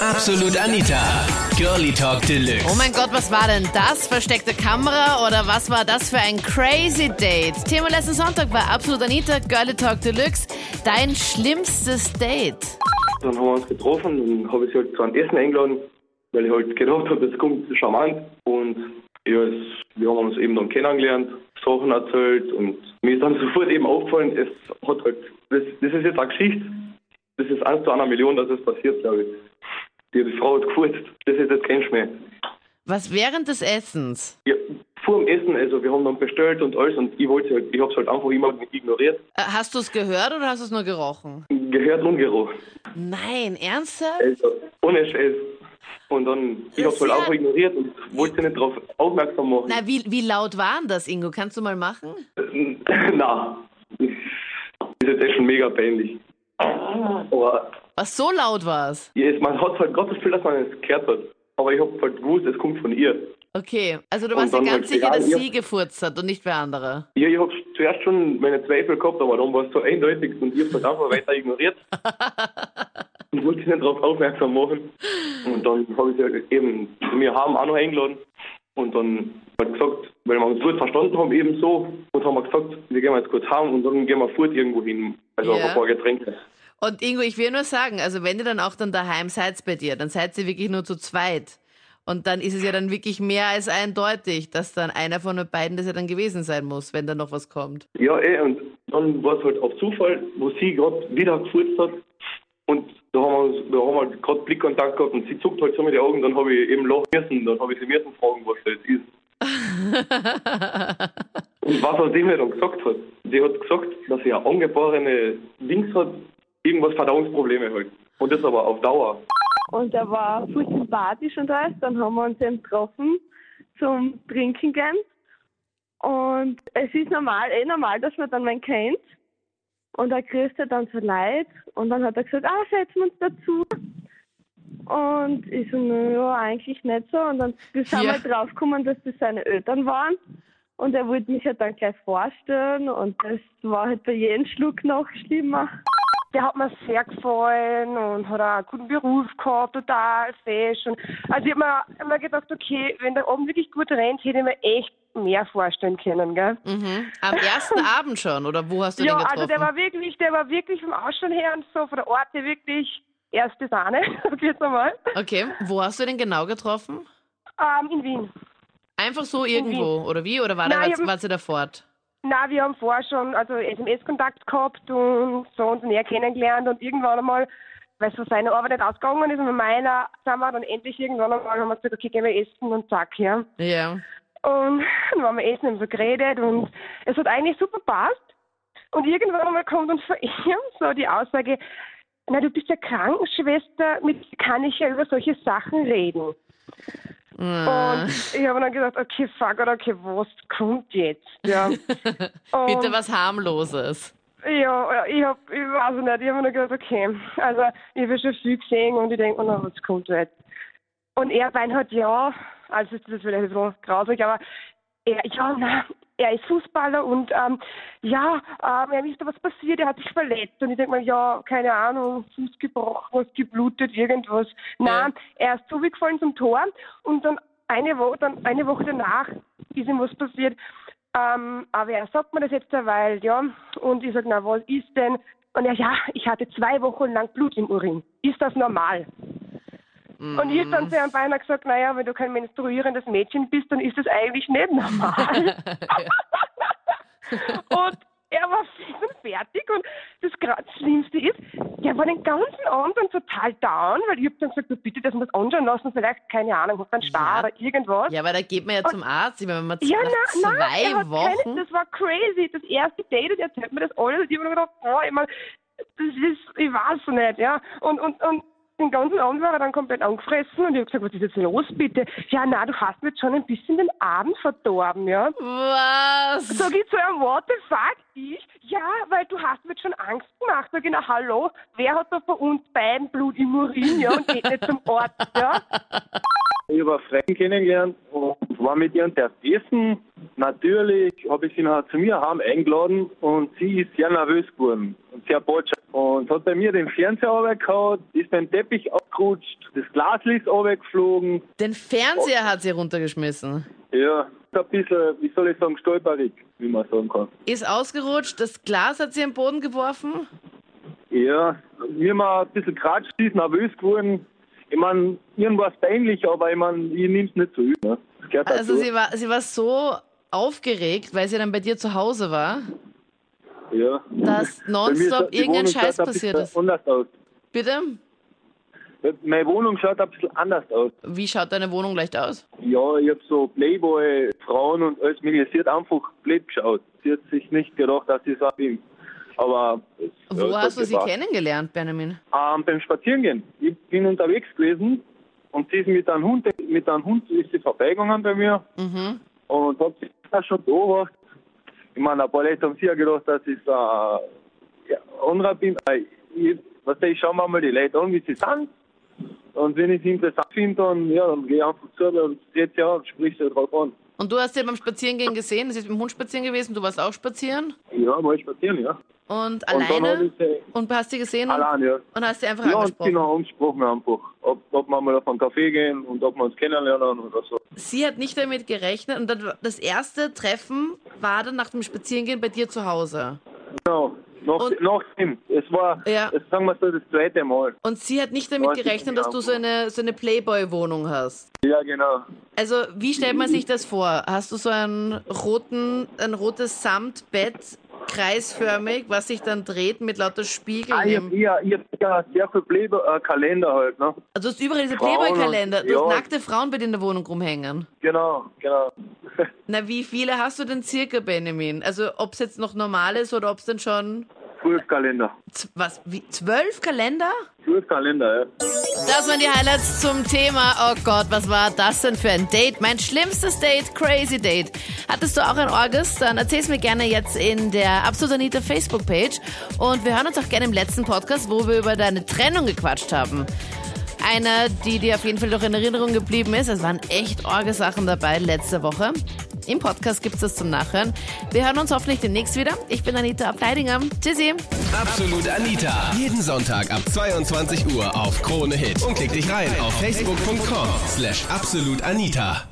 Absolut Anita. Girlie Talk Deluxe. Oh mein Gott, was war denn das? Versteckte Kamera oder was war das für ein crazy Date? Thema letzten Sonntag bei Absolut Anita, Girlie Talk Deluxe. Dein schlimmstes Date. Dann haben wir uns getroffen und habe ich sie halt zu einem Essen eingeladen, weil ich halt gedacht habe, das kommt charmant. Und ja, es, wir haben uns eben dann kennengelernt, Sachen erzählt und mir ist dann sofort eben aufgefallen, es hat halt, das, das ist jetzt eine Geschichte, das ist eins zu einer Million, dass es passiert, glaube ich. Die, Frau hat gefurzt, das ist jetzt kein Schmäh. Was während des Essens? Ja, vor dem Essen, also wir haben dann bestellt und alles und ich wollte halt, ich habe es halt einfach immer ignoriert, Äh, Hast du es gehört oder hast du es nur gerochen? gehört und gerochen. Nein, ernsthaft? Also, ohne Scheiß. Und dann, ich habe es halt einfach ignoriert und wollte nicht darauf aufmerksam machen. Na, wie, wie laut waren das, Ingo? Kannst du mal machen? Na, das ist jetzt echt schon mega peinlich. Aber Was so laut war es? ja, es- man hat halt das Gefühl, dass man es gehört hat. Aber ich habe halt gewusst, es kommt von ihr. Okay, also du warst dir dann ganz halt, sicher, dass ja. sie gefurzt hat und nicht wer andere. Ja, ich habe zuerst schon meine Zweifel gehabt, aber dann war es so eindeutig und ich habe halt einfach weiter ignoriert. und wollte nicht darauf aufmerksam machen. Und dann habe ich sie halt eben zu mir haben auch noch eingeladen. Und dann halt gesagt, weil wir uns gut verstanden haben, eben so, und haben wir gesagt, wir gehen jetzt kurz heim und dann gehen wir fort irgendwo hin. Also Ja. ein paar Getränke. Und Ingo, ich will nur sagen, also wenn ihr dann auch dann daheim seid bei dir, dann seid ihr wirklich nur zu zweit. Und dann ist es ja dann wirklich mehr als eindeutig, dass dann einer von den beiden das ja dann gewesen sein muss, wenn da noch was kommt. Ja, eh, und dann war es halt auf Zufall, wo sie gerade wieder gefurzt hat. Und da haben wir, uns- da haben wir gerade Blickkontakt gehabt und sie zuckt halt so mit den Augen, dann habe ich eben lachen müssen, dann habe ich sie müssen fragen, was das ist. und was aus dem er dann gesagt hat. Sie hat gesagt, dass sie eine angeborene Dings hat, irgendwas Verdauungsprobleme halt. Und das aber auf Dauer. Und er war voll sympathisch und alles. Dann haben wir uns eben getroffen zum Trinken gehen. Und es ist normal, eh normal, dass man dann wen kennt. Und er grüßt er dann so leid. Und dann hat er gesagt, ah, setzen wir uns dazu. Und ich so, naja, eigentlich nicht so. Und dann sind Ja. wir draufgekommen, dass das seine Eltern waren. Und er wollte mich halt dann gleich vorstellen. Und das war halt bei jedem Schluck noch schlimmer. Der hat mir sehr gefallen und hat auch einen guten Beruf gehabt, total fesch. Und also ich habe mir immer gedacht, okay, wenn der oben wirklich gut rennt, hätte ich mir echt mehr vorstellen können, gell? Mhm. Am ersten Abend schon, oder wo hast du Ja, den getroffen? also der war wirklich, der war wirklich vom Ausschauen her und so von der Orte wirklich erste Sahne, sag ich jetzt einmal. okay, wo hast du den genau getroffen? Ähm, in Wien. Einfach so irgendwo, oder wie? Oder war Nein, hab- war sie da fort? Na, wir haben vorher schon also SMS-Kontakt gehabt und so uns näher kennengelernt und irgendwann einmal, weil so seine Arbeit nicht ausgegangen ist und mit meiner sind wir dann endlich irgendwann einmal haben wir gesagt, okay, gehen wir essen und zack, ja. Ja. Und dann waren wir essen und so geredet und es hat eigentlich super passt. Und irgendwann einmal kommt uns von ihm so die Aussage, na, du bist ja Krankenschwester, mit kann ich ja über solche Sachen reden. Ah. Und ich habe dann gedacht, okay, fuck, oder okay, was kommt jetzt? Ja. Bitte was harmloses. ja, ich hab, ich weiß nicht, ich habe mir gedacht, okay, also ich habe schon viel gesehen und ich denke na, was kommt jetzt? Und er meint halt, ja, also ist das vielleicht ein bisschen grausig, aber er, ja, na, er ist Fußballer und ähm, ja, ähm, er da was passiert, er hat sich verletzt und ich denke mir, ja, keine Ahnung, Fuß gebrochen, was geblutet, irgendwas. Nein, er ist zugefallen zum Tor und dann eine Woche, dann eine Woche danach ist ihm was passiert. Ähm, aber er sagt mir das jetzt derweil, ja. Und ich sage, na, was ist denn? Und er, ja, ich hatte zwei Wochen lang Blut im Urin. Ist das normal? Und ich hab dann zu ihm beinahe gesagt, naja, wenn du kein menstruierendes Mädchen bist, dann ist das eigentlich nicht normal. und er war fix und fertig und das gerade Schlimmste ist, der war den ganzen Abend dann total down, weil ich hab dann gesagt, du bitte, dass wir das anschauen lassen, vielleicht, keine Ahnung, hat einen Star Ja. oder irgendwas. Ja, aber da geht man ja zum Arzt. Ich meine, wenn man Ja, na, zwei er hat Wochen. Keine, das war crazy. Das erste Date, und er erzählt mir das alles. Und ich habe mir gedacht, boah, ich mein, das ist, ich weiß nicht, ja. Und, und, und den ganzen Abend war er dann komplett angefressen und ich habe gesagt, was ist jetzt los, bitte? Ja, na, du hast mir jetzt schon ein bisschen den Abend verdorben, ja. Was? Sag ich zu ihm, what the fuck? Ich? Ja, weil du hast mir jetzt schon Angst gemacht. Sag ich, na hallo, wer hat da von uns beiden Blut im Urin, ja, und geht nicht zum Ort, ja? Ich habe eine Freundin kennengelernt und war mit ihr essen. Natürlich habe ich sie nachher zu mir heim eingeladen und sie ist sehr nervös geworden und sehr botsch. Und hat bei mir den Fernseher runtergehauen, ist beim Teppich abgerutscht, das Glas ist runtergeflogen. Den Fernseher hat sie runtergeschmissen. Ja, ein bisschen, wie soll ich sagen, stolperig, wie man sagen kann. Ist ausgerutscht, das Glas hat sie am Boden geworfen. Ja, mir mal ein bisschen geratscht, sie ist nervös geworden. Ich meine, irgendwas peinlich, aber ich meine, ich nehme es nicht so übel. Ne? Also dazu. sie war, sie war so aufgeregt, weil sie dann bei dir zu Hause war, ja. dass nonstop irgendein Scheiß passiert ist. Anders aus. Bitte? Meine Wohnung schaut ein bisschen anders aus. Wie schaut deine Wohnung leicht aus? Ja, ich habe so Playboy, Frauen und alles mögliche. Sie hat einfach blöd geschaut. Sie hat sich nicht gedacht, dass ich so bin. Aber. Wo hast du sie war- kennengelernt, Benjamin? Ähm, beim Spazierengehen. Ich bin unterwegs gewesen und sie ist mit einem Hund, mit einem Hund ist sie vorbeigegangen bei mir Mhm. und hat sich da schon beobachtet. Ich meine, ein paar Leute haben sicher gedacht, dass ich so, äh, ja, bin. Ich, was ich schau mir mal die Leute an, wie sie sind. Und wenn ich sie interessant finde, dann, ja, dann gehe ich einfach zu und jetzt ja und sprich sie drauf an. Und du hast sie beim Spazierengehen gesehen, sie ist mit dem Hund spazieren gewesen, du warst auch spazieren Ja, mal spazieren, ja. Und Und alleine sie und hast sie gesehen und, allein, ja. und hast sie einfach Ja, und angesprochen. genau angesprochen einfach. Ob, ob wir mal auf einen Kaffee gehen und ob wir uns kennenlernen oder so. Sie hat nicht damit gerechnet und dann, das erste Treffen war dann nach dem Spazierengehen bei dir zu Hause. Genau. Nach, Und- nach dem. Es war, Ja. das sagen wir so, das zweite Mal. Und sie hat nicht damit gerechnet, dass du so eine, so eine Playboy-Wohnung hast. Ja, genau. Also, wie stellt man sich das vor? Hast du so einen roten, ein rotes Samtbett, kreisförmig, was sich dann dreht mit lauter Spiegeln? Ah, ich hab, ich, ich hab ja sehr viel Playboy, äh, halt, ne? also, du hast überall diese Playboy-Kalender. Du hast ja. nackte Frauen bei dir in der Wohnung rumhängen. Genau, genau. Na, wie viele hast du denn circa, Benjamin? Also, ob es jetzt noch normal ist oder ob es denn schon. Zwölf Kalender. z- Was? Wie, zwölf Kalender? Zwölf Kalender, ja. Das waren die Highlights zum Thema. Oh Gott, was war das denn für ein Date? Mein schlimmstes Date, crazy Date. Hattest du auch ein Orges? Dann erzähl's mir gerne jetzt in der Absolut Anita Facebook-Page. Und wir hören uns auch gerne im letzten Podcast, wo wir über deine Trennung gequatscht haben. Eine, die dir auf jeden Fall noch in Erinnerung geblieben ist. Es waren echt Orgesachen dabei letzte Woche. Im Podcast gibt's das zum Nachhören. Wir hören uns hoffentlich demnächst wieder. Ich bin Anita Ableidinger. Tschüssi. Absolut Anita. Jeden Sonntag ab 22 Uhr auf Krone Hit. Und klick dich rein auf facebook.com slash absolutanita.